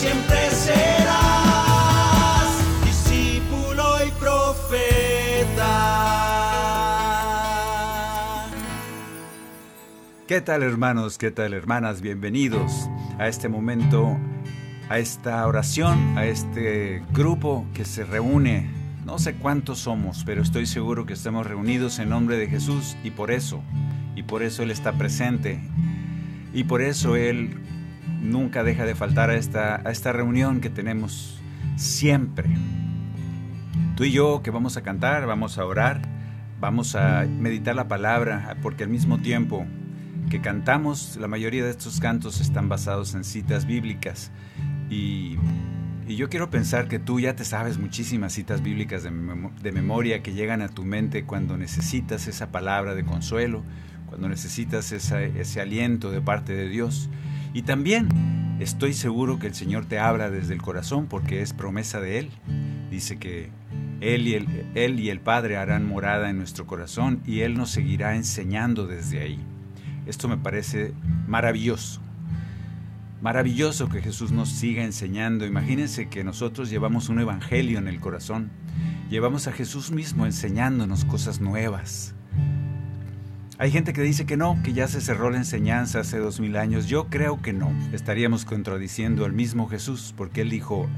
siempre serás discípulo y profeta. ¿Qué tal hermanos? ¿Qué tal hermanas? Bienvenidos a este momento, a esta oración, a este grupo que se reúne. No sé cuántos somos, pero estoy seguro que estamos reunidos en nombre de Jesús y por eso, y por eso Él está presente. Y por eso Él nunca deja de faltar a esta, a esta reunión que tenemos siempre. Tú y yo que vamos a cantar, vamos a orar, vamos a meditar la palabra, porque al mismo tiempo que cantamos, la mayoría de estos cantos están basados en citas bíblicas. Y, y yo quiero pensar que tú ya te sabes muchísimas citas bíblicas de, de memoria que llegan a tu mente cuando necesitas esa palabra de consuelo, cuando necesitas esa- ese aliento de parte de Dios. Y también estoy seguro que el Señor te habla desde el corazón porque es promesa de Él. Dice que él y, el, él y el Padre harán morada en nuestro corazón y Él nos seguirá enseñando desde ahí. Esto me parece maravilloso. Maravilloso que Jesús nos siga enseñando. Imagínense que nosotros llevamos un evangelio en el corazón. Llevamos a Jesús mismo enseñándonos cosas nuevas. Hay gente que dice que no, que ya se cerró la enseñanza hace dos mil años. Yo creo que no. Estaríamos contradiciendo al mismo Jesús, porque Él dijo,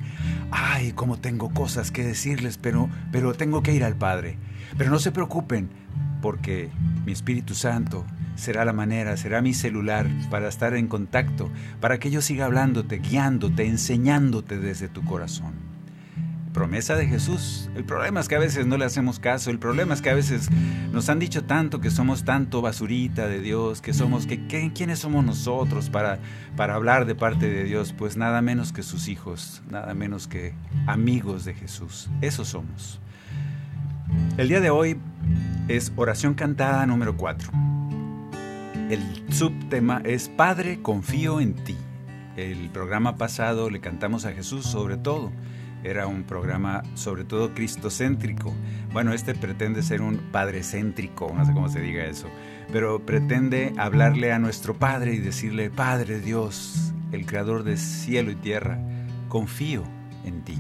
ay, cómo tengo cosas que decirles, pero, pero tengo que ir al Padre. Pero no se preocupen, porque mi Espíritu Santo será la manera, será mi celular para estar en contacto, para que yo siga hablándote, guiándote, enseñándote desde tu corazón promesa de Jesús. El problema es que a veces no le hacemos caso, el problema es que a veces nos han dicho tanto que somos tanto basurita de Dios, que somos, que, ¿quiénes somos nosotros para, para hablar de parte de Dios? Pues nada menos que sus hijos, nada menos que amigos de Jesús. Eso somos. El día de hoy es oración cantada número 4. El subtema es Padre, confío en ti. El programa pasado le cantamos a Jesús sobre todo. Era un programa sobre todo cristocéntrico. Bueno, este pretende ser un padrecéntrico, no sé cómo se diga eso, pero pretende hablarle a nuestro Padre y decirle, Padre Dios, el creador de cielo y tierra, confío en ti.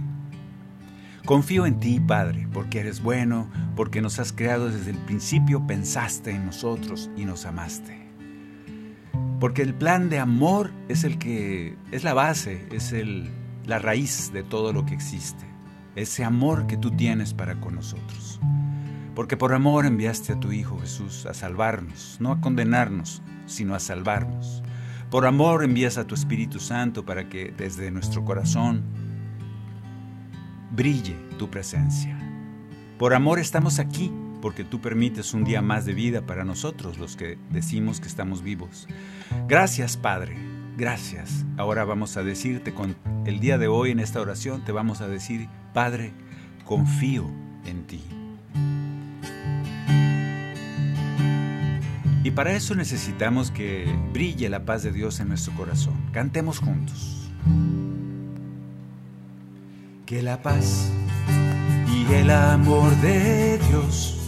Confío en ti, Padre, porque eres bueno, porque nos has creado desde el principio, pensaste en nosotros y nos amaste. Porque el plan de amor es el que es la base, es el, la raíz de todo lo que existe. Ese amor que tú tienes para con nosotros. Porque por amor enviaste a tu Hijo Jesús a salvarnos, no a condenarnos, sino a salvarnos. Por amor envías a tu Espíritu Santo para que desde nuestro corazón brille tu presencia. Por amor estamos aquí, porque tú permites un día más de vida para nosotros, los que decimos que estamos vivos. Gracias, Padre, gracias. Ahora vamos a decirte con el día de hoy en esta oración, te vamos a decir, Padre, confío en ti. Y para eso necesitamos que brille la paz de Dios en nuestro corazón. Cantemos juntos. Que la paz y el amor de Dios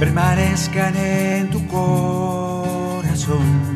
permanezcan en tu corazón.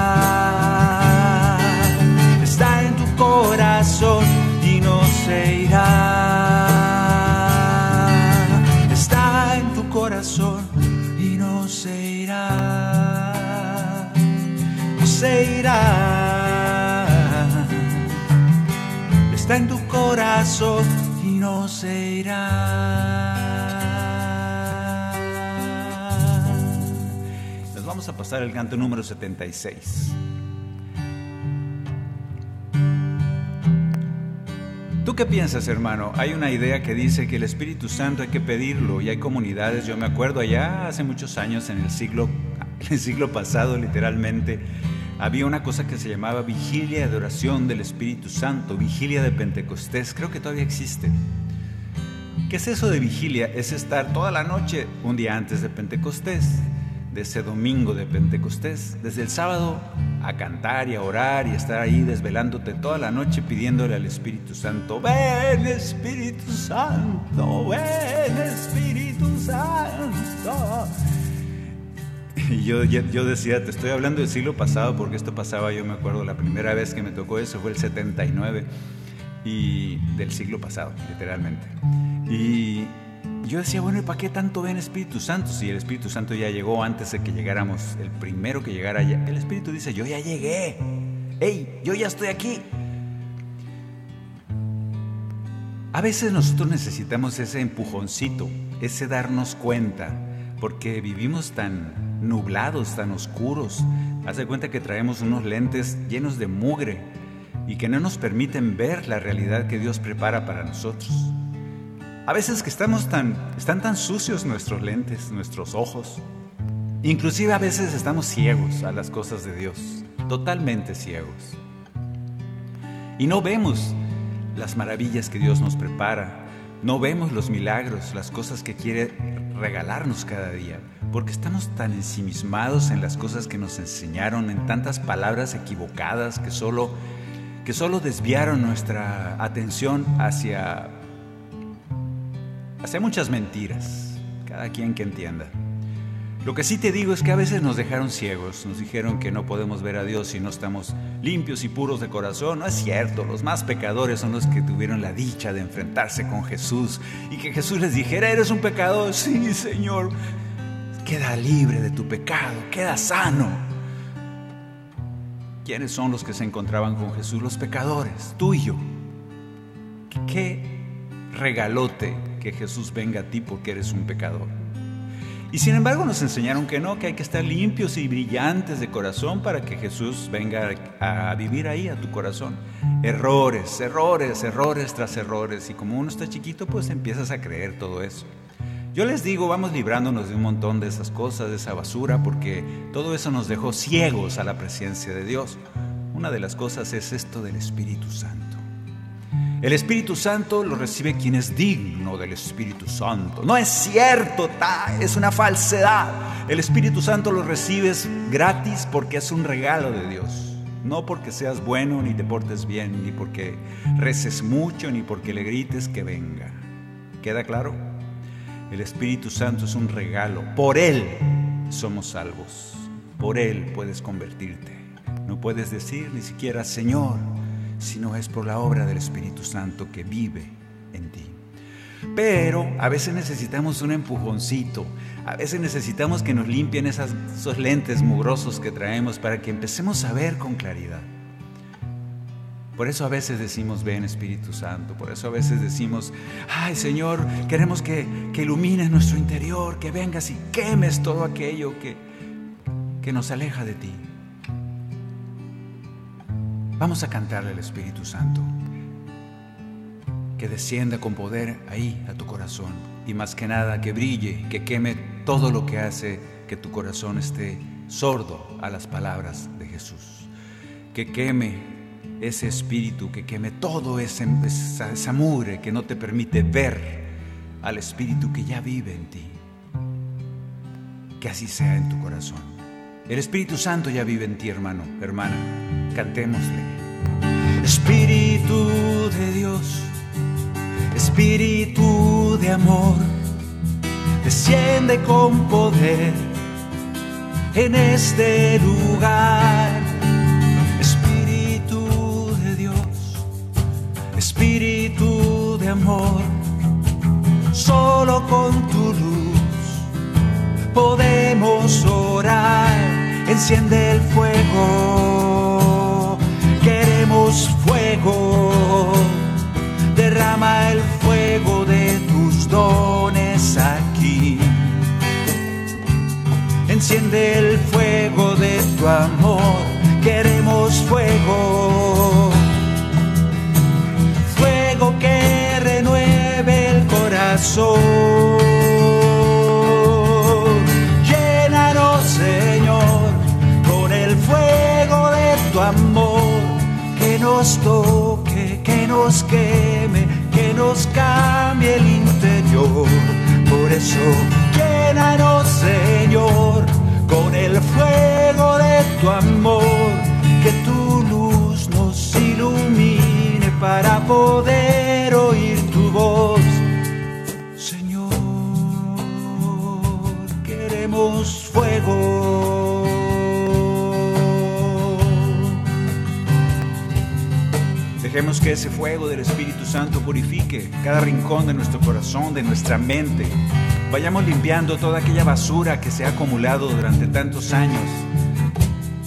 En tu corazón y no se irá. Nos vamos a pasar el canto número 76. ¿Tú qué piensas, hermano? Hay una idea que dice que el Espíritu Santo hay que pedirlo y hay comunidades, yo me acuerdo allá hace muchos años en el siglo, en el siglo pasado literalmente, había una cosa que se llamaba vigilia de oración del Espíritu Santo, vigilia de Pentecostés, creo que todavía existe. ¿Qué es eso de vigilia? Es estar toda la noche, un día antes de Pentecostés, de ese domingo de Pentecostés, desde el sábado a cantar y a orar y estar ahí desvelándote toda la noche pidiéndole al Espíritu Santo, ven Espíritu Santo, ven Espíritu Santo. Y yo, yo decía, te estoy hablando del siglo pasado porque esto pasaba, yo me acuerdo, la primera vez que me tocó eso fue el 79 y del siglo pasado, literalmente. Y yo decía, bueno, ¿y para qué tanto ven Espíritu Santo? Si el Espíritu Santo ya llegó antes de que llegáramos, el primero que llegara ya. El Espíritu dice, yo ya llegué. ¡Ey, yo ya estoy aquí! A veces nosotros necesitamos ese empujoncito, ese darnos cuenta, porque vivimos tan nublados, tan oscuros. Hace cuenta que traemos unos lentes llenos de mugre y que no nos permiten ver la realidad que Dios prepara para nosotros. A veces que estamos tan, están tan sucios nuestros lentes, nuestros ojos. Inclusive a veces estamos ciegos a las cosas de Dios, totalmente ciegos. Y no vemos las maravillas que Dios nos prepara, no vemos los milagros, las cosas que quiere regalarnos cada día, porque estamos tan ensimismados en las cosas que nos enseñaron, en tantas palabras equivocadas que solo, que solo desviaron nuestra atención hacia, hacia muchas mentiras, cada quien que entienda. Lo que sí te digo es que a veces nos dejaron ciegos, nos dijeron que no podemos ver a Dios si no estamos limpios y puros de corazón. No es cierto, los más pecadores son los que tuvieron la dicha de enfrentarse con Jesús y que Jesús les dijera, eres un pecador, sí Señor, queda libre de tu pecado, queda sano. ¿Quiénes son los que se encontraban con Jesús? Los pecadores, tú y yo. Qué regalote que Jesús venga a ti porque eres un pecador. Y sin embargo nos enseñaron que no, que hay que estar limpios y brillantes de corazón para que Jesús venga a vivir ahí a tu corazón. Errores, errores, errores tras errores. Y como uno está chiquito, pues empiezas a creer todo eso. Yo les digo, vamos librándonos de un montón de esas cosas, de esa basura, porque todo eso nos dejó ciegos a la presencia de Dios. Una de las cosas es esto del Espíritu Santo. El Espíritu Santo lo recibe quien es digno del Espíritu Santo. No es cierto, es una falsedad. El Espíritu Santo lo recibes gratis porque es un regalo de Dios. No porque seas bueno, ni te portes bien, ni porque reces mucho, ni porque le grites que venga. ¿Queda claro? El Espíritu Santo es un regalo. Por Él somos salvos. Por Él puedes convertirte. No puedes decir ni siquiera, Señor, sino es por la obra del Espíritu Santo que vive en ti. Pero a veces necesitamos un empujoncito, a veces necesitamos que nos limpien esas, esos lentes mugrosos que traemos para que empecemos a ver con claridad. Por eso a veces decimos, ven Espíritu Santo, por eso a veces decimos, ay Señor, queremos que, que ilumines nuestro interior, que vengas y quemes todo aquello que, que nos aleja de ti. Vamos a cantarle al Espíritu Santo. Que descienda con poder ahí a tu corazón. Y más que nada, que brille, que queme todo lo que hace que tu corazón esté sordo a las palabras de Jesús. Que queme ese espíritu, que queme todo ese, esa, esa que no te permite ver al espíritu que ya vive en ti. Que así sea en tu corazón. El Espíritu Santo ya vive en ti, hermano, hermana. Cantémosle. Espíritu de Dios, Espíritu de amor, desciende con poder en este lugar. Espíritu de Dios, Espíritu de amor, solo con tu luz podemos orar. Enciende el fuego, queremos fuego, derrama el fuego de tus dones aquí enciende el fuego de tu amor. Queremos fuego, fuego que renueve el corazón. Nos toque, que nos queme, que nos cambie el interior. Por eso, llénanos, Señor, con el fuego de tu amor, que tu luz nos ilumine para poder oír tu voz. Señor, queremos fuego. Dejemos que ese fuego del Espíritu Santo purifique cada rincón de nuestro corazón, de nuestra mente. Vayamos limpiando toda aquella basura que se ha acumulado durante tantos años.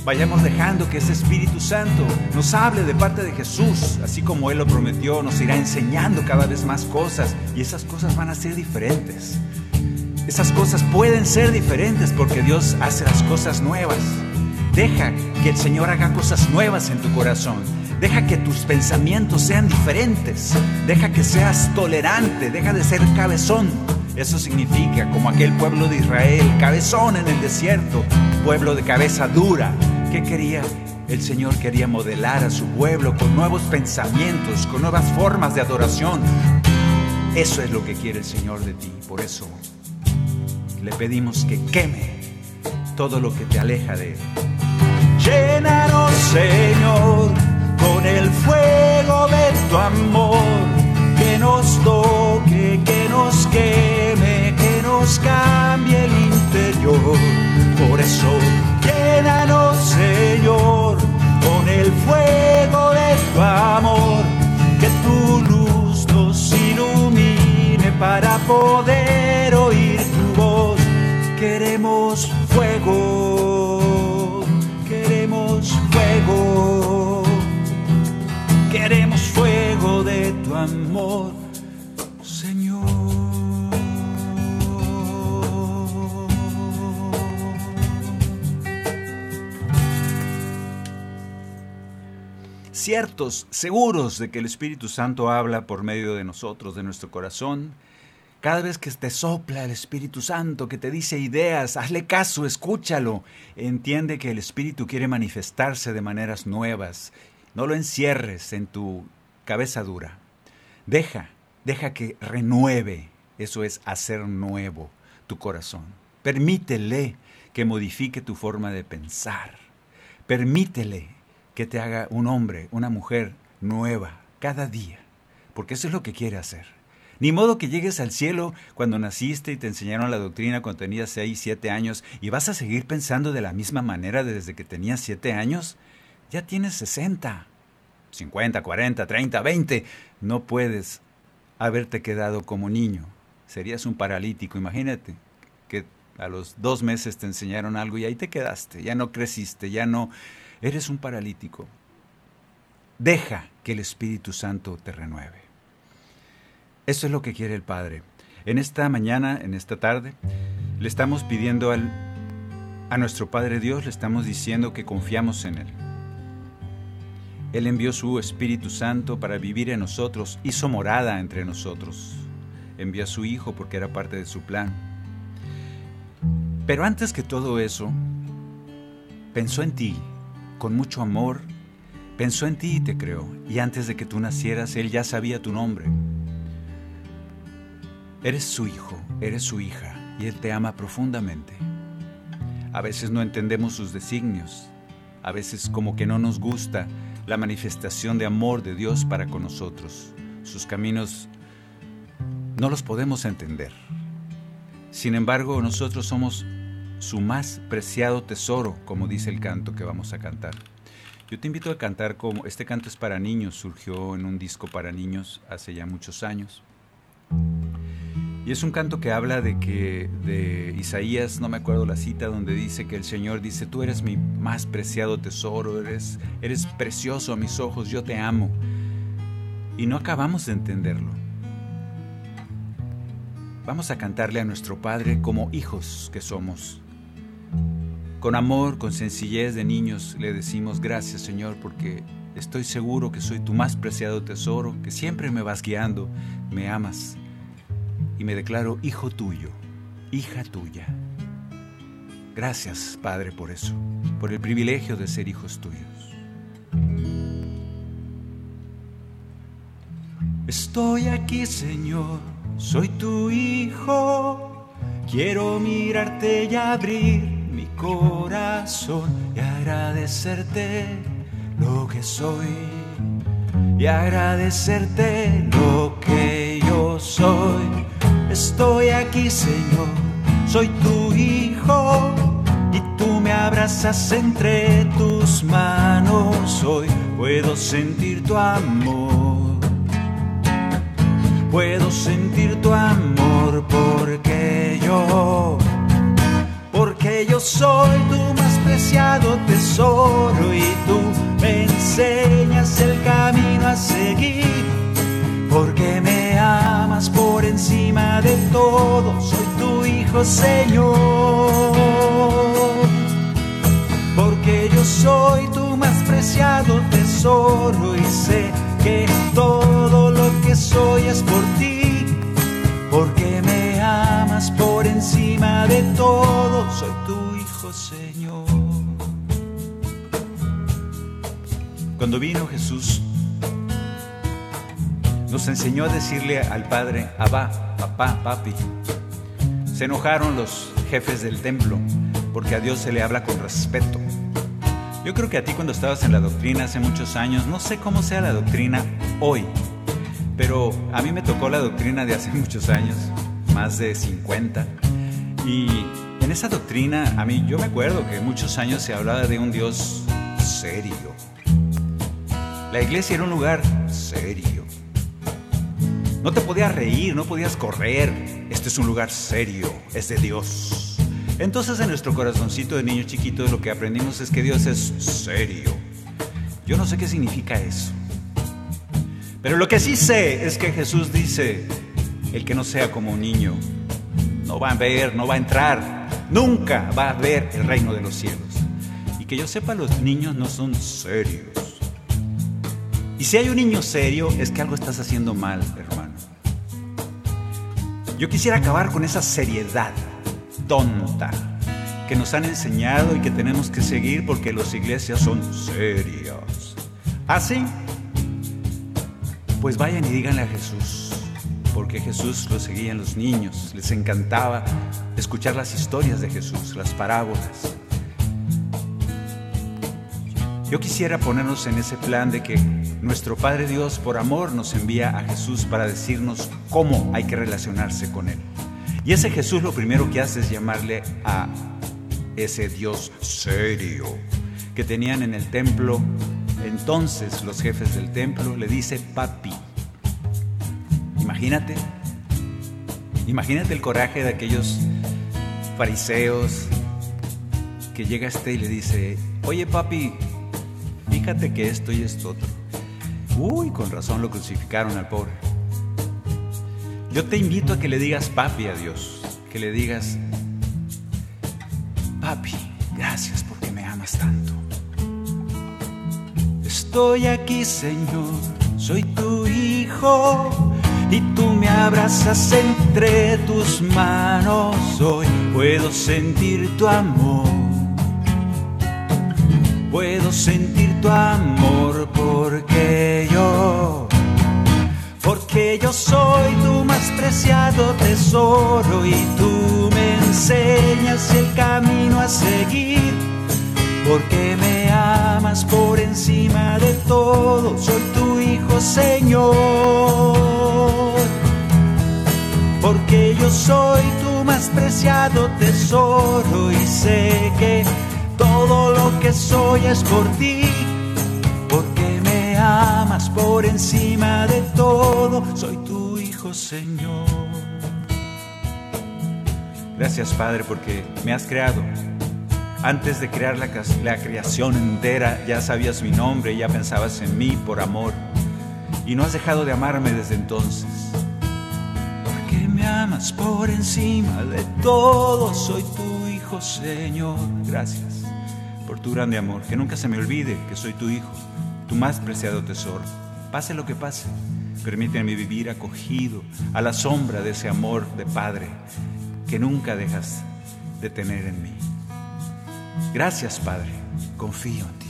Vayamos dejando que ese Espíritu Santo nos hable de parte de Jesús, así como Él lo prometió, nos irá enseñando cada vez más cosas y esas cosas van a ser diferentes. Esas cosas pueden ser diferentes porque Dios hace las cosas nuevas. Deja que el Señor haga cosas nuevas en tu corazón. Deja que tus pensamientos sean diferentes. Deja que seas tolerante. Deja de ser cabezón. Eso significa como aquel pueblo de Israel, cabezón en el desierto, pueblo de cabeza dura. ¿Qué quería? El Señor quería modelar a su pueblo con nuevos pensamientos, con nuevas formas de adoración. Eso es lo que quiere el Señor de ti. Por eso le pedimos que queme todo lo que te aleja de Él. Llénanos, Señor, con el fuego de tu amor, que nos toque, que nos queme, que nos cambie el interior. Por eso, llénanos, Señor, con el fuego de tu amor, que tu luz nos ilumine para poder oír tu voz. Queremos fuego, queremos fuego, amor, Señor. Ciertos, seguros de que el Espíritu Santo habla por medio de nosotros, de nuestro corazón, cada vez que te sopla el Espíritu Santo, que te dice ideas, hazle caso, escúchalo. Entiende que el Espíritu quiere manifestarse de maneras nuevas. No lo encierres en tu cabeza dura. Deja, deja que renueve, eso es hacer nuevo tu corazón. Permítele que modifique tu forma de pensar. Permítele que te haga un hombre, una mujer nueva cada día, porque eso es lo que quiere hacer. Ni modo que llegues al cielo cuando naciste y te enseñaron la doctrina cuando tenías 6, 7 años y vas a seguir pensando de la misma manera desde que tenías 7 años. Ya tienes 60, 50, 40, 30, 20. No puedes haberte quedado como niño. Serías un paralítico. Imagínate que a los dos meses te enseñaron algo y ahí te quedaste. Ya no creciste, ya no... Eres un paralítico. Deja que el Espíritu Santo te renueve. Eso es lo que quiere el Padre. En esta mañana, en esta tarde, le estamos pidiendo al, a nuestro Padre Dios, le estamos diciendo que confiamos en Él. Él envió su Espíritu Santo para vivir en nosotros, hizo morada entre nosotros. Envió a su Hijo porque era parte de su plan. Pero antes que todo eso, pensó en ti con mucho amor, pensó en ti y te creó. Y antes de que tú nacieras, Él ya sabía tu nombre. Eres su hijo, eres su hija, y Él te ama profundamente. A veces no entendemos sus designios, a veces como que no nos gusta la manifestación de amor de Dios para con nosotros. Sus caminos no los podemos entender. Sin embargo, nosotros somos su más preciado tesoro, como dice el canto que vamos a cantar. Yo te invito a cantar como este canto es para niños, surgió en un disco para niños hace ya muchos años. Y es un canto que habla de que de Isaías, no me acuerdo la cita donde dice que el Señor dice, "Tú eres mi más preciado tesoro, eres eres precioso a mis ojos, yo te amo." Y no acabamos de entenderlo. Vamos a cantarle a nuestro Padre como hijos que somos. Con amor, con sencillez de niños le decimos gracias Señor porque estoy seguro que soy tu más preciado tesoro, que siempre me vas guiando, me amas y me declaro hijo tuyo, hija tuya. Gracias Padre por eso, por el privilegio de ser hijos tuyos. Estoy aquí Señor, soy tu hijo, quiero mirarte y abrir mi corazón y agradecerte lo que soy y agradecerte lo que yo soy. Estoy aquí, Señor, soy tu hijo y tú me abrazas entre tus manos. Hoy puedo sentir tu amor. Puedo sentir tu amor porque yo porque yo soy tu más preciado tesoro y tú me enseñas el camino a seguir, porque me amas por encima de todo, soy tu hijo Señor, porque yo soy tu más preciado tesoro y sé que todo lo que soy es por ti, porque me amas por encima de todo, soy tu hijo Señor. Cuando vino Jesús, nos enseñó a decirle al Padre, Abba, papá, papi. Se enojaron los jefes del templo porque a Dios se le habla con respeto. Yo creo que a ti cuando estabas en la doctrina hace muchos años, no sé cómo sea la doctrina hoy, pero a mí me tocó la doctrina de hace muchos años, más de 50. Y en esa doctrina, a mí yo me acuerdo que muchos años se hablaba de un Dios serio. La iglesia era un lugar serio. No te podías reír, no podías correr. Este es un lugar serio, es de Dios. Entonces en nuestro corazoncito de niño chiquito lo que aprendimos es que Dios es serio. Yo no sé qué significa eso. Pero lo que sí sé es que Jesús dice, el que no sea como un niño, no va a ver, no va a entrar, nunca va a ver el reino de los cielos. Y que yo sepa, los niños no son serios. Y si hay un niño serio, es que algo estás haciendo mal, hermano. Yo quisiera acabar con esa seriedad tonta que nos han enseñado y que tenemos que seguir porque las iglesias son serias. ¿Así? pues vayan y díganle a Jesús, porque Jesús lo seguían los niños, les encantaba escuchar las historias de Jesús, las parábolas. Yo quisiera ponernos en ese plan de que nuestro Padre Dios por amor nos envía a Jesús para decirnos cómo hay que relacionarse con Él. Y ese Jesús lo primero que hace es llamarle a ese Dios serio que tenían en el templo. Entonces los jefes del templo le dice papi. Imagínate, imagínate el coraje de aquellos fariseos que llega este y le dice, oye papi, fíjate que esto y esto otro. Uy, con razón lo crucificaron al pobre. Yo te invito a que le digas papi a Dios, que le digas, papi, gracias porque me amas tanto. Estoy aquí, Señor, soy tu hijo y tú me abrazas entre tus manos. Hoy puedo sentir tu amor, puedo sentir tu amor porque yo, porque yo soy tu más preciado tesoro y tú me enseñas el camino a seguir porque me amas por encima de todo, soy tu hijo Señor, porque yo soy tu más preciado tesoro y sé que todo lo que soy es por ti, amas por encima de todo, soy tu hijo Señor. Gracias Padre porque me has creado antes de crear la, creación entera, ya sabías mi nombre, ya pensabas en mí por amor. Y no has dejado de amarme desde entonces. Porque me amas por encima de todo, soy tu hijo, Señor. Gracias por tu grande amor. Que nunca se me olvide que soy tu hijo, tu más preciado tesoro. Pase lo que pase, permíteme vivir acogido a la sombra de ese amor de Padre que nunca dejas de tener en mí. Gracias, Padre. Confío en ti.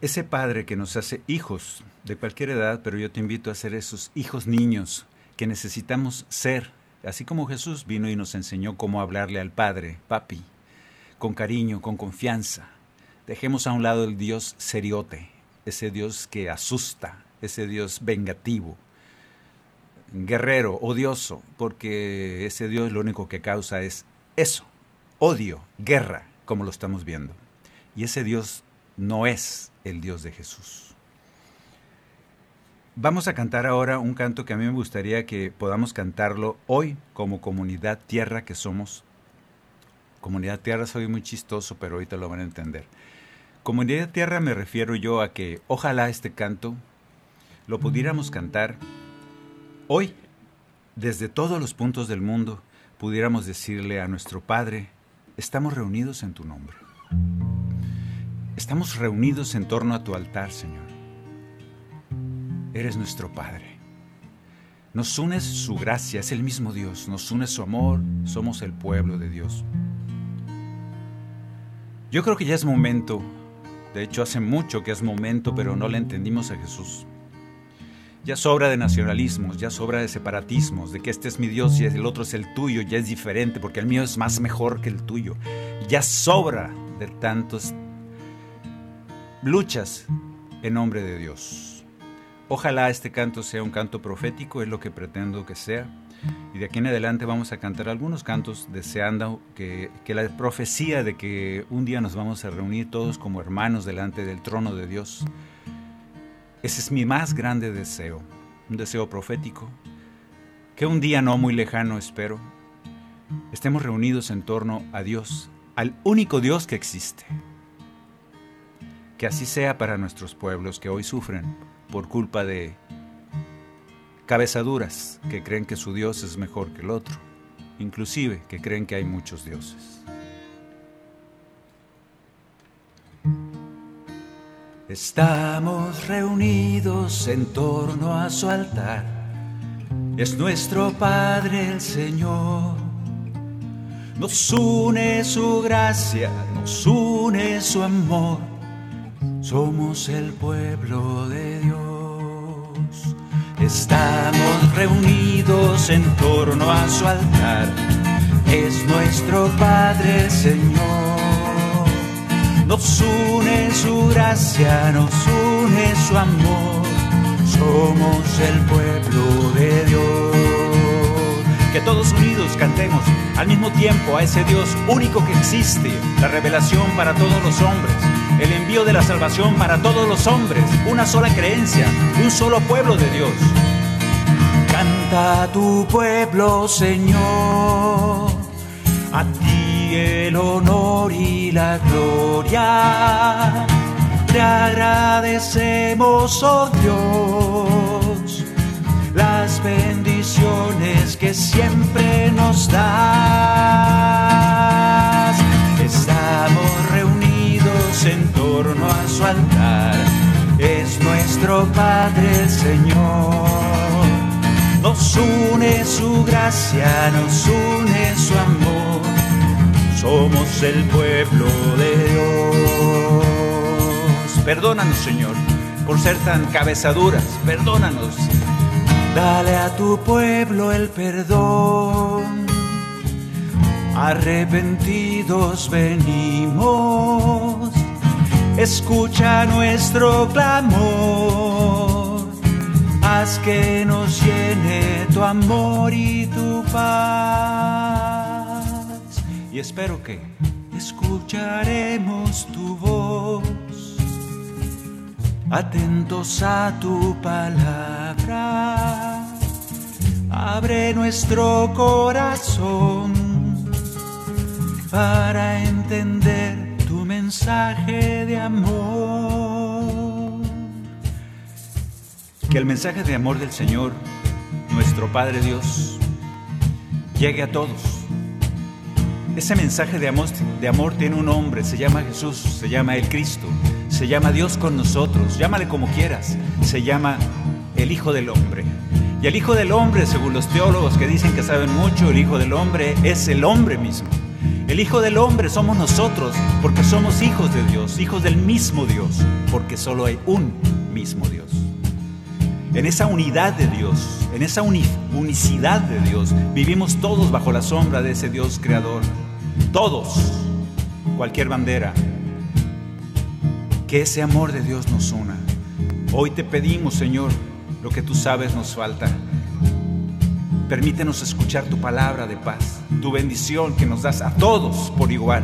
Ese Padre que nos hace hijos de cualquier edad, pero yo te invito a ser esos hijos niños que necesitamos ser, así como Jesús vino y nos enseñó cómo hablarle al Padre, papi, con cariño, con confianza. Dejemos a un lado el Dios seriote, ese Dios que asusta, ese Dios vengativo, guerrero, odioso, porque ese Dios lo único que causa es eso, odio, guerra, como lo estamos viendo. Y ese Dios no es el Dios de Jesús. Vamos a cantar ahora un canto que a mí me gustaría que podamos cantarlo hoy como comunidad tierra que somos. Comunidad tierra soy muy chistoso, pero ahorita lo van a entender. Comunidad tierra me refiero yo a que ojalá este canto lo pudiéramos cantar Hoy, desde todos los puntos del mundo, pudiéramos decirle a nuestro Padre, estamos reunidos en tu nombre. Estamos reunidos en torno a tu altar, Señor. Eres nuestro Padre. Nos une su gracia, es el mismo Dios, nos une su amor, somos el pueblo de Dios. Yo creo que ya es momento, de hecho hace mucho que es momento, pero no le entendimos a Jesús. Ya sobra de nacionalismos, ya sobra de separatismos, de que este es mi Dios y el otro es el tuyo, ya es diferente porque el mío es más mejor que el tuyo. Ya sobra de tantas luchas en nombre de Dios. Ojalá este canto sea un canto profético, es lo que pretendo que sea. Y de aquí en adelante vamos a cantar algunos cantos deseando que, que, la profecía de que un día nos vamos a reunir todos como hermanos delante del trono de Dios ese es mi más grande deseo, un deseo profético, que un día no muy lejano espero, estemos reunidos en torno a Dios, al único Dios que existe. Que así sea para nuestros pueblos que hoy sufren por culpa de cabezaduras que creen que su Dios es mejor que el otro, inclusive que creen que hay muchos dioses. Estamos reunidos en torno a su altar. Es nuestro Padre el Señor. Nos une su gracia, nos une su amor. Somos el pueblo de Dios. Estamos reunidos en torno a su altar. Es nuestro Padre Señor nos une su gracia, nos une su amor. Somos el pueblo de Dios. Todos unidos cantemos al mismo tiempo a ese Dios único que existe, la revelación para todos los hombres, el envío de la salvación para todos los hombres, una sola creencia, un solo pueblo de Dios. Canta tu pueblo, Señor, a ti el honor y la gloria. Te agradecemos, oh Dios, bendiciones que siempre nos das. Estamos reunidos en torno a su altar, es nuestro Padre Señor. Nos une su gracia, nos une su amor somos el pueblo de Dios. Perdónanos, Señor, por ser tan cabezaduras. Perdónanos. Dale a tu pueblo el perdón. Arrepentidos venimos. Escucha nuestro clamor. Haz que nos llene tu amor y tu paz. Y espero que escucharemos tu voz atentos a tu palabra. Abre nuestro corazón para entender tu mensaje de amor. Que el mensaje de amor del Señor, nuestro Padre Dios, llegue a todos. Ese mensaje de amor, de amor tiene un nombre, se llama Jesús, se llama el Cristo se llama Dios con nosotros, llámale como quieras, se llama el Hijo del Hombre. Y el Hijo del Hombre, según los teólogos que dicen que saben mucho, el Hijo del Hombre es el hombre mismo. El Hijo del Hombre somos nosotros porque somos hijos de Dios, hijos del mismo Dios, porque solo hay un mismo Dios. En esa unidad de Dios, en esa unicidad de Dios, vivimos todos bajo la sombra de ese Dios creador. Todos, cualquier bandera, que ese amor de Dios nos una. Hoy te pedimos, Señor, lo que tú sabes nos falta. Permítenos escuchar tu palabra de paz, tu bendición que nos das a todos por igual.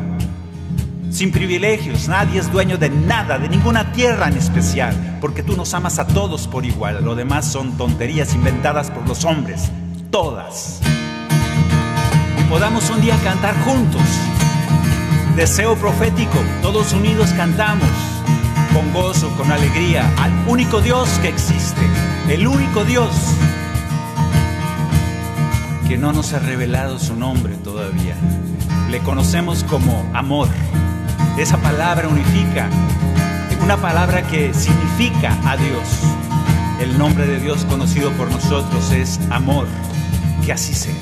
Sin privilegios, nadie es dueño de nada, de ninguna tierra en especial, porque tú nos amas a todos por igual. Lo demás son tonterías inventadas por los hombres, todas. Y podamos un día cantar juntos. Deseo profético, todos unidos cantamos con gozo, con alegría, al único Dios que existe, el único Dios que no nos ha revelado su nombre todavía. Le conocemos como amor. Esa palabra unifica, una palabra que significa a Dios. El nombre de Dios conocido por nosotros es amor. Que así sea.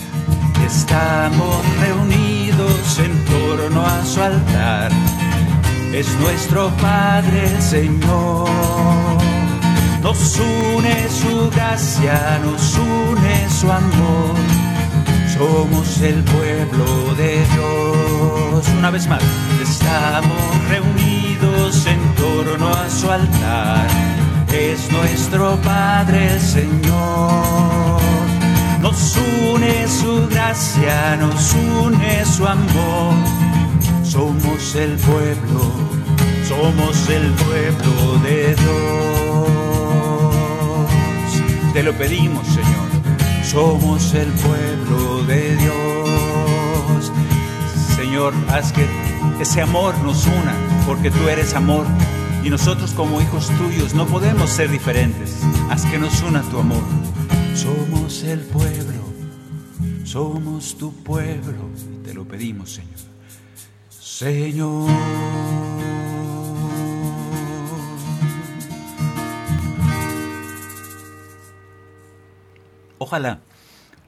Estamos reunidos en torno a su altar es nuestro Padre Señor. Nos une su gracia, nos une su amor. Somos el pueblo de Dios. Una vez más, estamos reunidos en torno a su altar. Es nuestro Padre Señor. Nos une su gracia, nos une su amor somos el pueblo, somos el pueblo de Dios. Te lo pedimos, Señor. Somos el pueblo de Dios. Señor, haz que ese amor nos una, porque tú eres amor. Y nosotros como hijos tuyos no podemos ser diferentes. Haz que nos una tu amor. Somos el pueblo, somos tu pueblo. Te lo pedimos, Señor. Señor. Ojalá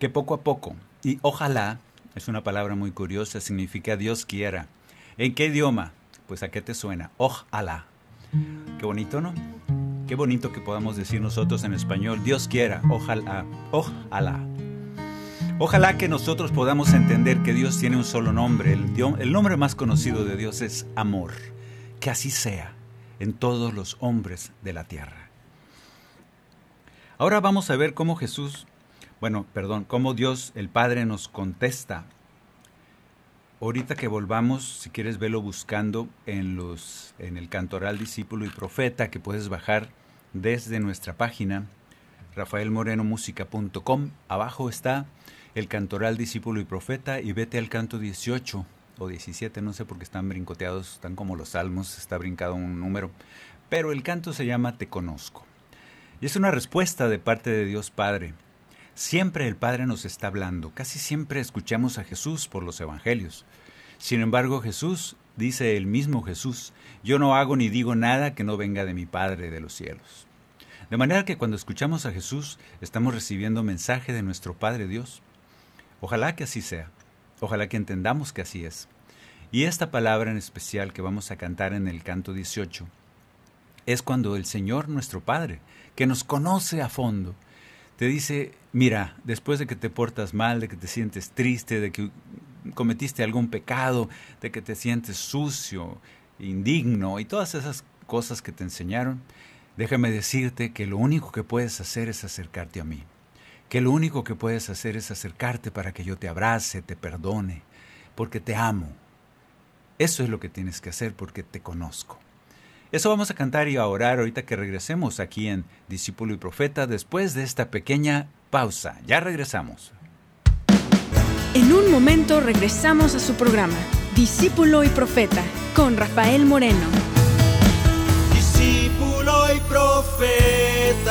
que poco a poco, y ojalá es una palabra muy curiosa, significa Dios quiera. ¿En qué idioma? Pues a qué te suena. Ojalá. Qué bonito, ¿no? Qué bonito que podamos decir nosotros en español, Dios quiera, ojalá, ojalá. Ojalá que nosotros podamos entender que Dios tiene un solo nombre. El, nombre más conocido de Dios es amor. Que así sea en todos los hombres de la tierra. Ahora vamos a ver cómo Jesús, bueno, perdón, cómo Dios el Padre nos contesta. Ahorita que volvamos, si quieres verlo buscando en los en el Cantoral Discípulo y Profeta que puedes bajar desde nuestra página rafaelmorenomusica.com. Abajo está el cantoral discípulo y profeta y vete al canto 18 o 17, no sé por qué están brincoteados, están como los salmos, está brincado un número, pero el canto se llama Te conozco. Y es una respuesta de parte de Dios Padre. Siempre el Padre nos está hablando, casi siempre escuchamos a Jesús por los evangelios. Sin embargo, Jesús, dice el mismo Jesús, yo no hago ni digo nada que no venga de mi Padre de los cielos. De manera que cuando escuchamos a Jesús, estamos recibiendo mensaje de nuestro Padre Dios. Ojalá que así sea. Ojalá que entendamos que así es. Y esta palabra en especial que vamos a cantar en el canto 18 es cuando el Señor nuestro Padre, que nos conoce a fondo, te dice, mira, después de que te portas mal, de que te sientes triste, de que cometiste algún pecado, de que te sientes sucio, indigno y todas esas cosas que te enseñaron, déjame decirte que lo único que puedes hacer es acercarte a mí. Que lo único que puedes hacer es acercarte para que yo te abrace, te perdone, porque te amo. Eso es lo que tienes que hacer porque te conozco. Eso vamos a cantar y a orar ahorita que regresemos aquí en Discípulo y Profeta después de esta pequeña pausa. Ya regresamos. En un momento regresamos a su programa, Discípulo y Profeta, con Rafael Moreno. Discípulo y Profeta.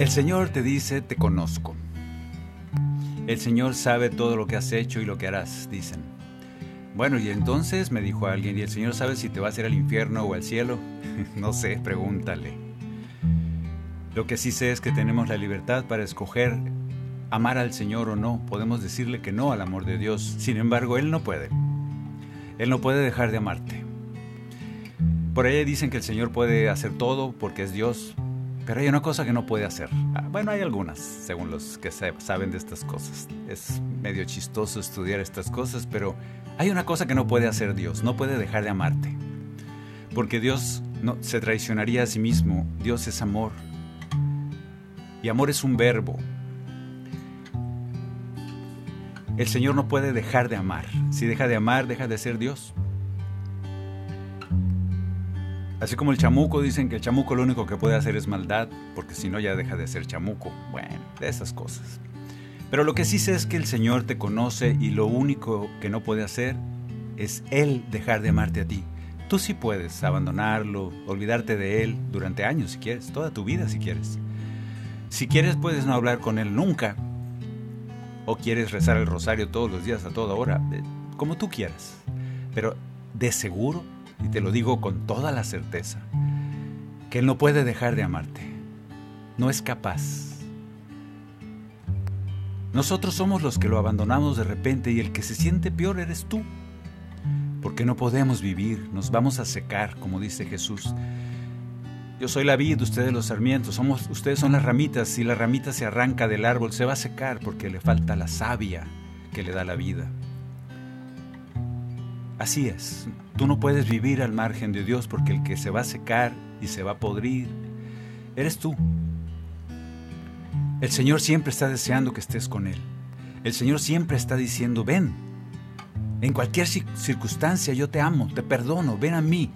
El Señor te dice, te conozco. El Señor sabe todo lo que has hecho y lo que harás, dicen. Bueno, y entonces me dijo alguien, ¿y el Señor sabe si te vas a ir al infierno o al cielo? no sé, pregúntale. Lo que sí sé es que tenemos la libertad para escoger amar al Señor o no. Podemos decirle que no al amor de Dios. Sin embargo, Él no puede. Él no puede dejar de amarte. Por ahí dicen que el Señor puede hacer todo porque es Dios, pero hay una cosa que no puede hacer. Ah, Bueno, hay algunas, según los que sa- saben de estas cosas. Es medio chistoso estudiar estas cosas, pero hay una cosa que no puede hacer Dios. No puede dejar de amarte. Porque Dios se traicionaría a sí mismo. Dios es amor. Y amor es un verbo. El Señor no puede dejar de amar. Si deja de amar, deja de ser Dios. Así como el chamuco, dicen que el chamuco lo único que puede hacer es maldad, porque si no ya deja de ser chamuco. Bueno, de esas cosas. Pero lo que sí sé es que el Señor te conoce y lo único que no puede hacer es Él dejar de amarte a ti. Tú sí puedes abandonarlo, olvidarte de Él durante años si quieres, toda tu vida si quieres. Si quieres puedes no hablar con Él nunca, o quieres rezar el rosario todos los días a toda hora, eh, como tú quieras. Pero de seguro, y te lo digo con toda la certeza, que Él no puede dejar de amarte. No es capaz. Nosotros somos los que lo abandonamos de repente y el que se siente peor eres tú. Porque no podemos vivir, nos vamos a secar, como dice Jesús. Yo soy la vid, ustedes los sarmientos, somos, ustedes son las ramitas. Si la ramita se arranca del árbol, se va a secar porque le falta la savia que le da la vida. Así es, tú no puedes vivir al margen de Dios porque el que se va a secar y se va a podrir, eres tú. El Señor siempre está deseando que estés con Él. El Señor siempre está diciendo, ven. En cualquier circunstancia yo te amo, te perdono, ven a mí.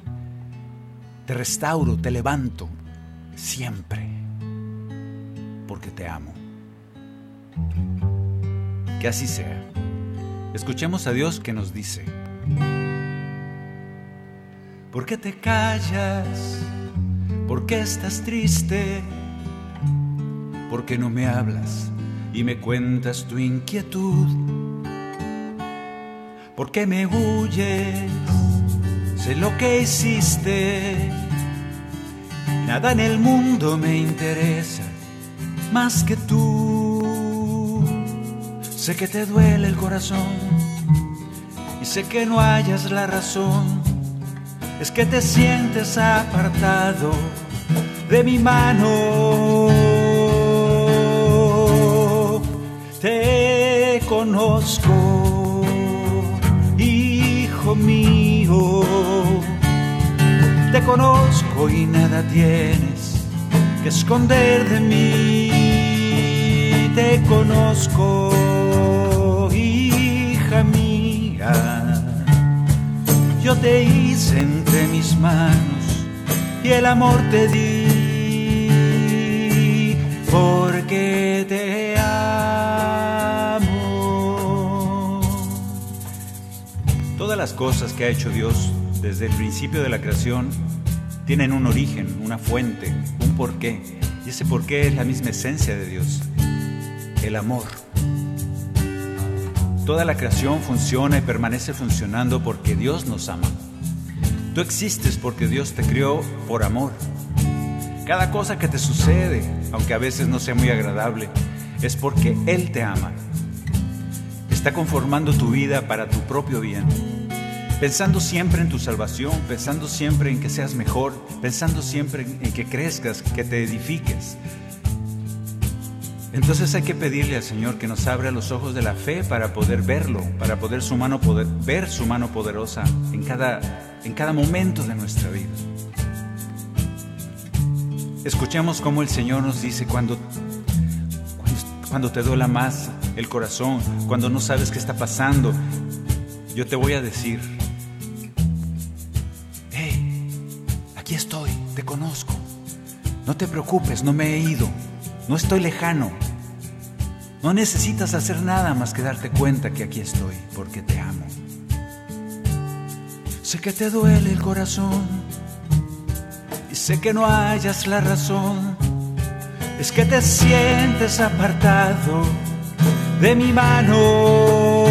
Te restauro, te levanto. Siempre. Porque te amo. Que así sea. Escuchemos a Dios que nos dice. ¿Por qué te callas? ¿Por qué estás triste? ¿Por qué no me hablas y me cuentas tu inquietud? ¿Por qué me huyes? Sé lo que hiciste. Nada en el mundo me interesa más que tú. Sé que te duele el corazón y sé que no hayas la razón es que te sientes apartado de mi mano. Te conozco, hijo mío. Te conozco y nada tienes que esconder de mí. Te conozco, te hice entre mis manos y el amor te di porque te amo. Todas las cosas que ha hecho Dios desde el principio de la creación tienen un origen, una fuente, un porqué. Y ese porqué es la misma esencia de Dios, el amor. Toda la creación funciona y permanece funcionando porque Dios nos ama. Tú existes porque Dios te crió por amor. Cada cosa que te sucede, aunque a veces no sea muy agradable, es porque Él te ama. Está conformando tu vida para tu propio bien. Pensando siempre en tu salvación, pensando siempre en que seas mejor, pensando siempre en que crezcas, que te edifiques, entonces hay que pedirle al Señor que nos abra los ojos de la fe para poder verlo, para poder, su mano poder ver su mano poderosa en cada, en cada momento de nuestra vida. Escuchemos cómo el Señor nos dice cuando, cuando, cuando te duela más el corazón, cuando no sabes qué está pasando, yo te voy a decir, hey, aquí estoy, te conozco, no te preocupes, no me he ido. No estoy lejano. No necesitas hacer nada más que darte cuenta que aquí estoy porque te amo. Sé que te duele el corazón y sé que no hayas la razón. Es que te sientes apartado de mi mano.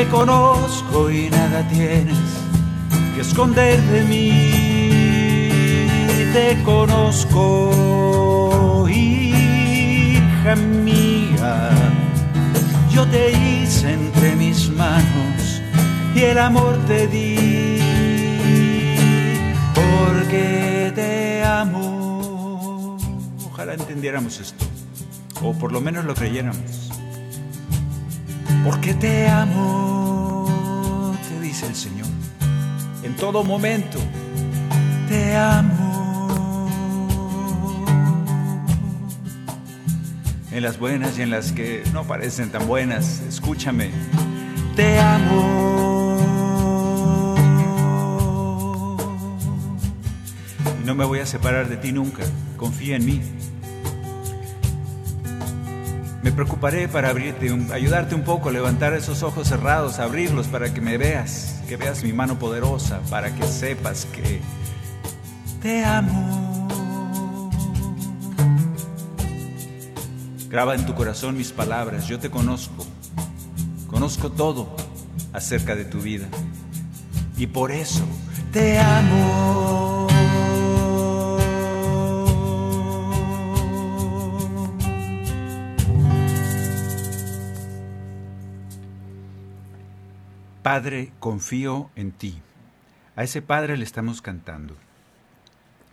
Te conozco y nada tienes que esconder de mí. Te conozco, hija mía. Yo te hice entre mis manos y el amor te di porque te amo. Ojalá entendiéramos esto, o por lo menos lo creyéramos. Porque te amo, te dice el Señor. En todo momento, te amo. En las buenas y en las que no parecen tan buenas, escúchame. Te amo. Y no me voy a separar de ti nunca. Confía en mí. Me preocuparé para abrirte, ayudarte un poco, levantar esos ojos cerrados, abrirlos para que me veas, que veas mi mano poderosa, para que sepas que te amo. Graba en tu corazón mis palabras, yo te conozco, conozco todo acerca de tu vida y por eso te amo. Padre, confío en ti. A ese Padre le estamos cantando.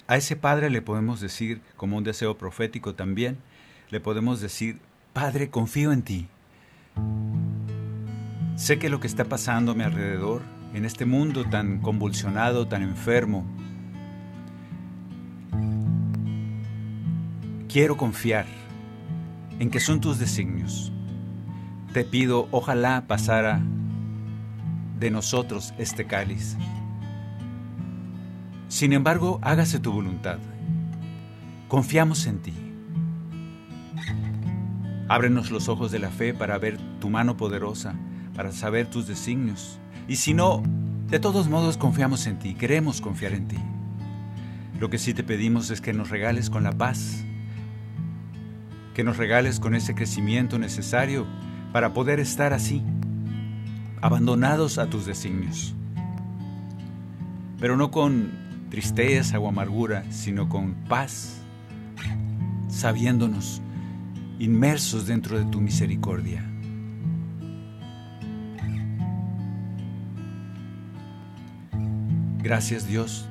A ese Padre le podemos decir, como un deseo profético también, le podemos decir, Padre, confío en ti. Sé que lo que está pasando a mi alrededor, en este mundo tan convulsionado, tan enfermo, quiero confiar en que son tus designios. Te pido, ojalá pasara de nosotros este cáliz. Sin embargo, hágase tu voluntad. Confiamos en ti. Ábrenos los ojos de la fe para ver tu mano poderosa, para saber tus designios. Y si no, de todos modos confiamos en ti, queremos confiar en ti. Lo que sí te pedimos es que nos regales con la paz, que nos regales con ese crecimiento necesario para poder estar así, abandonados a tus designios. Pero no con tristeza o amargura, sino con paz, sabiéndonos inmersos dentro de tu misericordia. Gracias Dios,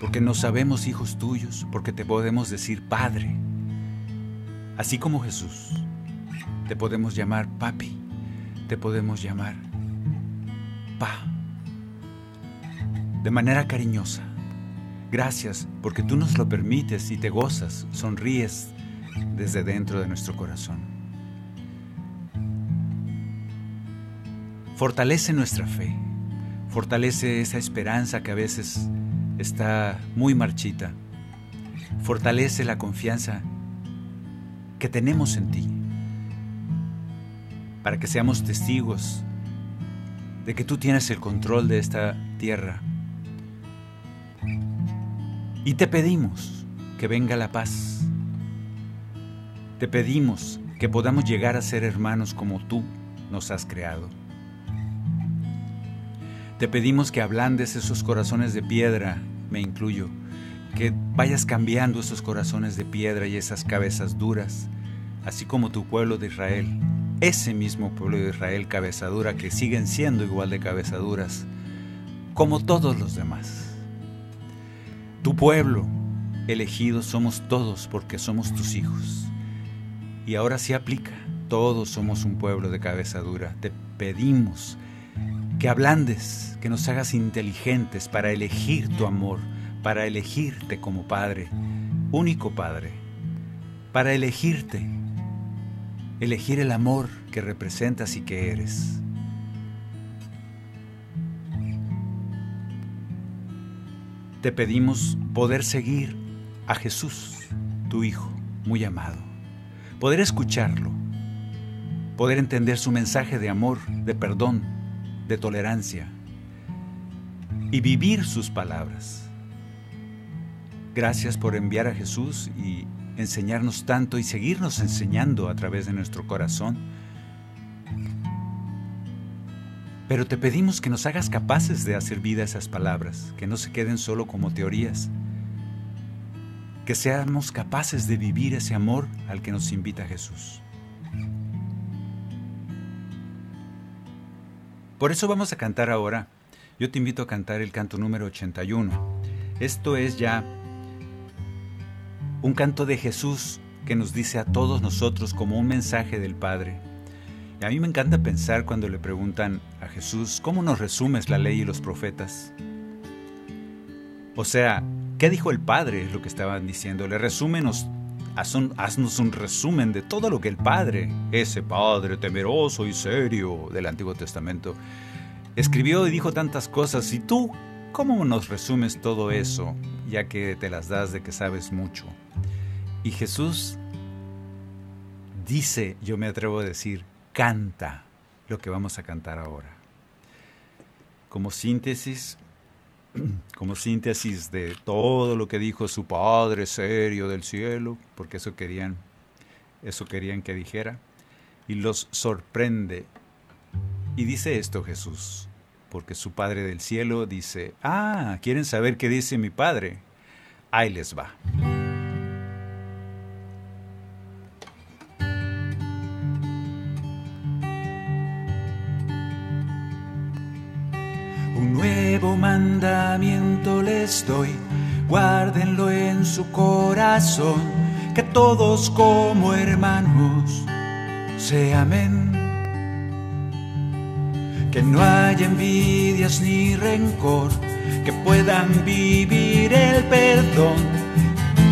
porque nos sabemos hijos tuyos, porque te podemos decir Padre, así como Jesús. Te podemos llamar papi, te podemos llamar pa, de manera cariñosa. Gracias porque tú nos lo permites y te gozas, sonríes desde dentro de nuestro corazón. Fortalece nuestra fe, fortalece esa esperanza que a veces está muy marchita, fortalece la confianza que tenemos en ti, para que seamos testigos de que tú tienes el control de esta tierra. Y te pedimos que venga la paz te pedimos que podamos llegar a ser hermanos como tú nos has creado. Te pedimos que ablandes esos corazones de piedra, me incluyo, que vayas cambiando esos corazones de piedra y esas cabezas duras, así como tu pueblo de Israel, ese mismo pueblo de Israel cabeza dura que siguen siendo igual de cabezaduras, como todos los demás. Tu pueblo elegido somos todos porque somos tus hijos. Y ahora sí aplica. Todos somos un pueblo de cabeza dura. Te pedimos que ablandes, que nos hagas inteligentes para elegir tu amor, para elegirte como Padre, único Padre, para elegirte, elegir el amor que representas y que eres. Te pedimos poder seguir a Jesús, tu Hijo, muy amado poder escucharlo, poder entender su mensaje de amor, de perdón, de tolerancia y vivir sus palabras. Gracias por enviar a Jesús y enseñarnos tanto y seguirnos enseñando a través de nuestro corazón. Pero te pedimos que nos hagas capaces de hacer vida esas palabras, que no se queden solo como teorías, que seamos capaces de vivir ese amor al que nos invita Jesús. Por eso vamos a cantar ahora. Yo te invito a cantar el canto número 81. Esto es ya un canto de Jesús que nos dice a todos nosotros como un mensaje del Padre. Y a mí me encanta pensar cuando le preguntan a Jesús, ¿cómo nos resumes la ley y los profetas? O sea, ¿Qué dijo el Padre? Es lo que estaban diciendo. Le resúmenos, haznos un resumen de todo lo que el Padre, ese Padre temeroso y serio del Antiguo Testamento, escribió y dijo tantas cosas. ¿Y tú cómo nos resumes todo eso, ya que te las das de que sabes mucho? Y Jesús dice, yo me atrevo a decir, canta lo que vamos a cantar ahora. Como síntesis, como síntesis de todo lo que dijo su Padre serio del cielo, porque eso querían, eso querían que dijera, y los sorprende. Y dice esto Jesús, porque su Padre del cielo dice, ah, ¿quieren saber qué dice mi Padre? Ahí les va. Mandamiento les doy, guárdenlo en su corazón, que todos como hermanos se amen. que no haya envidias ni rencor, que puedan vivir el perdón,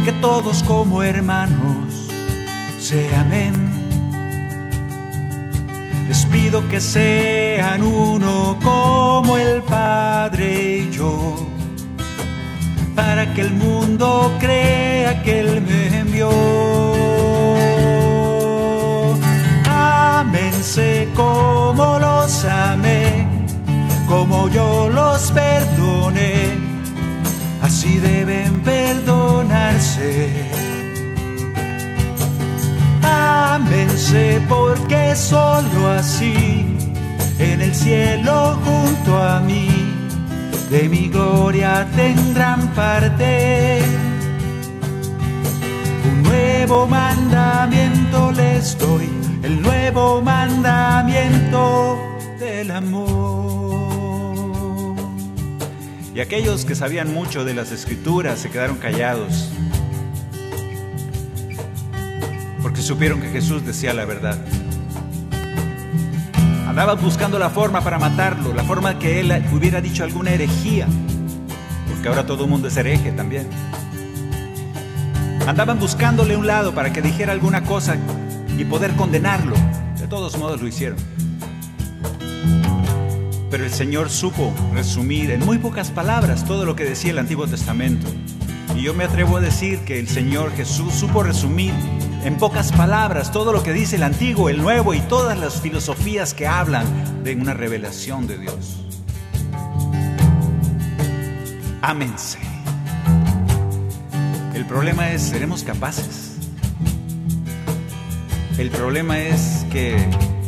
que todos como hermanos se amen. Les pido que sean uno como el Padre y yo, para que el mundo crea que Él me envió. Ámense como los amé, como yo los perdoné, así deben perdonarse. Ámense porque solo así en el cielo junto a mí de mi gloria tendrán parte. Un nuevo mandamiento les doy, el nuevo mandamiento del amor. Y aquellos que sabían mucho de las escrituras se quedaron callados, porque supieron que Jesús decía la verdad. Andaban buscando la forma para matarlo, la forma que él hubiera dicho alguna herejía, porque ahora todo el mundo es hereje también. Andaban buscándole un lado para que dijera alguna cosa y poder condenarlo. De todos modos lo hicieron. Pero el Señor supo resumir en muy pocas palabras todo lo que decía el Antiguo Testamento. Y yo me atrevo a decir que el Señor Jesús supo resumir en pocas palabras todo lo que dice el Antiguo, el Nuevo y todas las filosofías que hablan de una revelación de Dios. Ámense. El problema es, ¿seremos capaces? El problema es que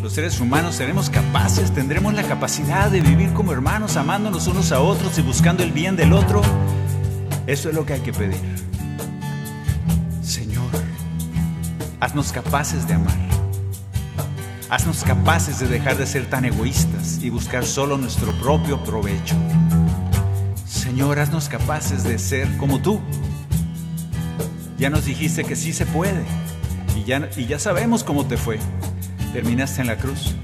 los seres humanos seremos capaces, tendremos la capacidad de vivir como hermanos, amándonos unos a otros y buscando el bien del otro. Eso es lo que hay que pedir. Haznos capaces de amar. Haznos capaces de dejar de ser tan egoístas y buscar solo nuestro propio provecho. Señor, haznos capaces de ser como tú. Ya nos dijiste que sí se puede. Y ya, y ya sabemos cómo te fue. Terminaste en la cruz.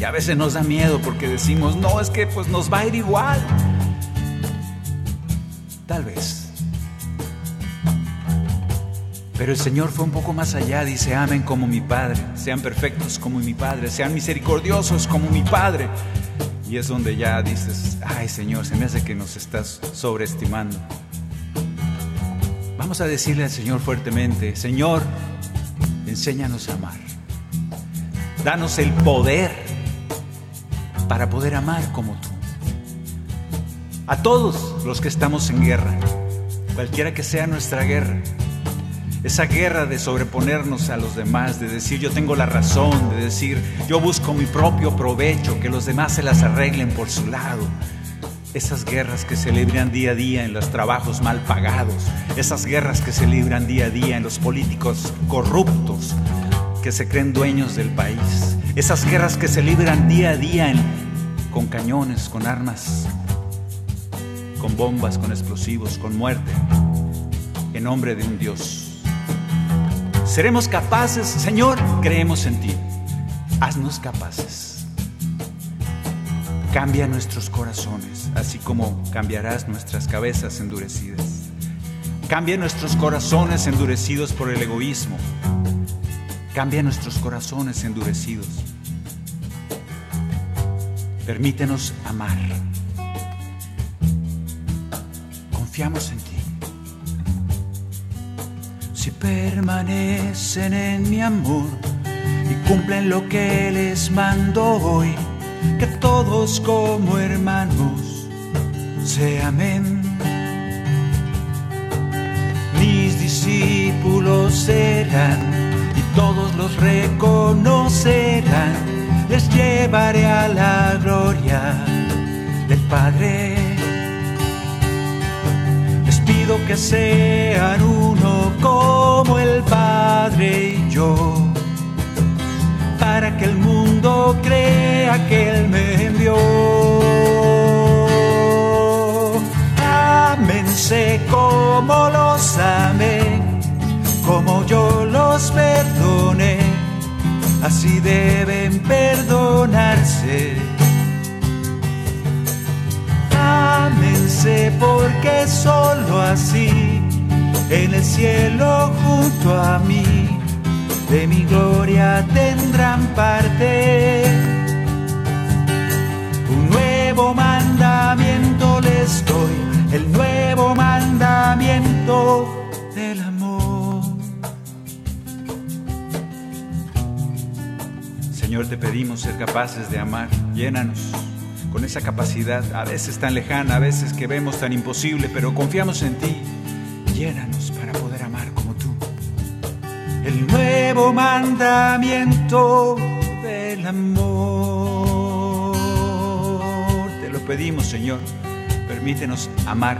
Y a veces nos da miedo porque decimos, no, es que pues nos va a ir igual. Tal vez. Pero el Señor fue un poco más allá, dice, amen como mi Padre, sean perfectos como mi Padre, sean misericordiosos como mi Padre. Y es donde ya dices, ay Señor, se me hace que nos estás sobreestimando. Vamos a decirle al Señor fuertemente, Señor, enséñanos a amar. Danos el poder para poder amar como tú. A todos los que estamos en guerra, cualquiera que sea nuestra guerra, esa guerra de sobreponernos a los demás, de decir yo tengo la razón, de decir yo busco mi propio provecho, que los demás se las arreglen por su lado. Esas guerras que se libran día a día en los trabajos mal pagados, esas guerras que se libran día a día en los políticos corruptos que se creen dueños del país, esas guerras que se libran día a día en, con cañones, con armas, con bombas, con explosivos, con muerte, en nombre de un Dios. Seremos capaces, Señor, creemos en ti. Haznos capaces. Cambia nuestros corazones, así como cambiarás nuestras cabezas endurecidas. Cambia nuestros corazones endurecidos por el egoísmo. Cambia nuestros corazones endurecidos. Permítenos amar. Confiamos en ti. Permanecen en mi amor y cumplen lo que les mando hoy, que todos como hermanos se amen. Mis discípulos serán y todos los reconocerán, les llevaré a la gloria del Padre. Que sean uno como el Padre y yo, para que el mundo crea que Él me envió. Ámense como los amé, como yo los perdoné, así deben perdonarse sé porque solo así, en el cielo junto a mí, de mi gloria tendrán parte. Un nuevo mandamiento les doy, el nuevo mandamiento del amor. Señor, te pedimos ser capaces de amar. Llénanos con esa capacidad, a veces tan lejana, a veces que vemos tan imposible, pero confiamos en ti. Llénanos para poder amar como tú. El nuevo mandamiento del amor. Te lo pedimos, Señor. Permítenos amar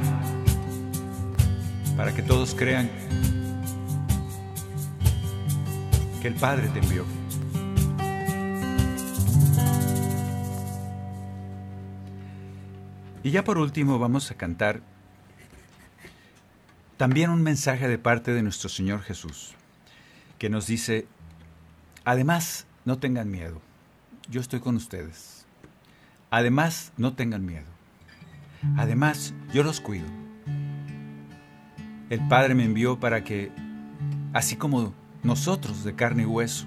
para que todos crean que el Padre te envió. Y ya por último vamos a cantar también un mensaje de parte de nuestro Señor Jesús, que nos dice, además, no tengan miedo, yo estoy con ustedes. Además, no tengan miedo. Además, yo los cuido. El Padre me envió para que, así como nosotros de carne y hueso,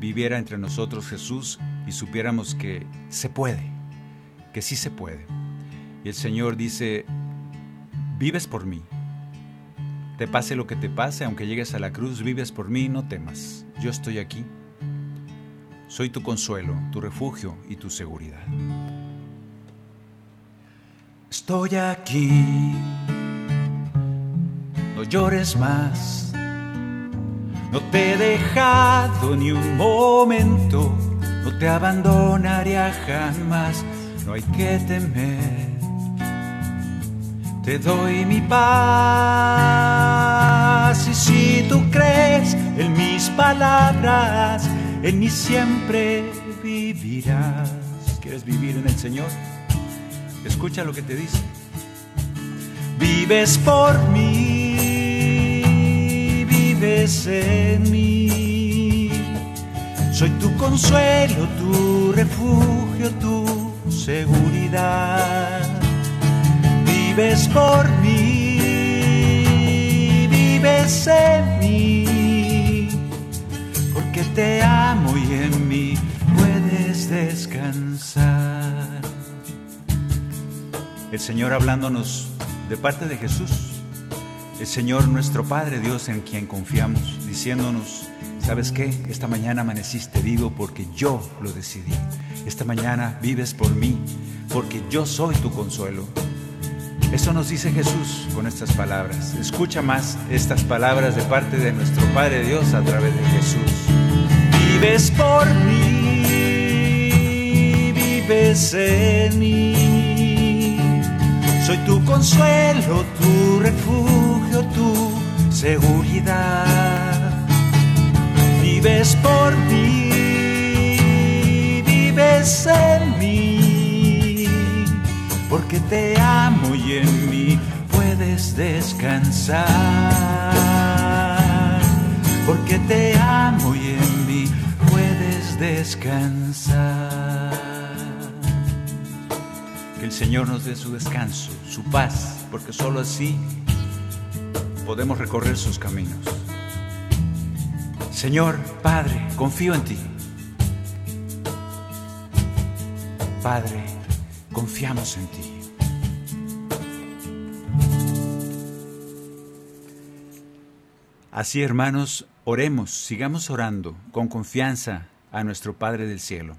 viviera entre nosotros Jesús y supiéramos que se puede, que sí se puede. Y el Señor dice, vives por mí. Te pase lo que te pase, aunque llegues a la cruz, vives por mí, no temas. Yo estoy aquí. Soy tu consuelo, tu refugio y tu seguridad. Estoy aquí. No llores más. No te he dejado ni un momento. No te abandonaré jamás. No hay que temer te doy mi paz. Y si tú crees en mis palabras, en mí siempre vivirás. ¿Quieres vivir en el Señor? Escucha lo que te dice. Vives por mí, vives en mí. Soy tu consuelo, tu refugio, tu seguridad vives por mí, vives en mí, porque te amo y en mí puedes descansar. El Señor hablándonos de parte de Jesús, el Señor nuestro Padre Dios en quien confiamos, diciéndonos, ¿sabes qué? Esta mañana amaneciste vivo porque yo lo decidí. Esta mañana vives por mí, porque yo soy tu consuelo. Eso nos dice Jesús con estas palabras. Escucha más estas palabras de parte de nuestro Padre Dios a través de Jesús. Vives por mí, vives en mí. Soy tu consuelo, tu refugio, tu seguridad. Vives por mí, vives en mí porque te amo y en mí puedes descansar. Porque te amo y en mí puedes descansar. Que el Señor nos dé su descanso, su paz, porque solo así podemos recorrer sus caminos. Señor, Padre, confío en ti. Padre, confiamos en ti. Así, hermanos, oremos, sigamos orando con confianza a nuestro Padre del Cielo.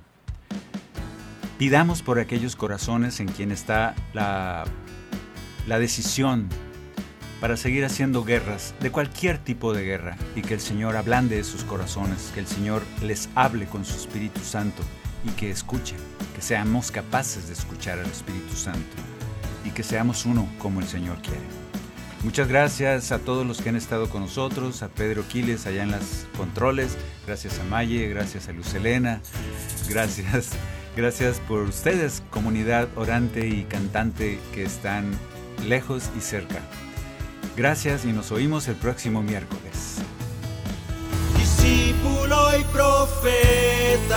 Pidamos por aquellos corazones en quien está la, la decisión para seguir haciendo guerras, de cualquier tipo de guerra, y que el Señor ablande sus corazones, que el Señor les hable con su Espíritu Santo y que escuchen, que seamos capaces de escuchar al Espíritu Santo y que seamos uno como el Señor quiere. Muchas gracias a todos los que han estado con nosotros, a Pedro Quiles allá en las controles, gracias a Maye, gracias a Lucelena, gracias, gracias por ustedes, comunidad orante y cantante que están lejos y cerca. Gracias y nos oímos el próximo miércoles. Discípulo y profeta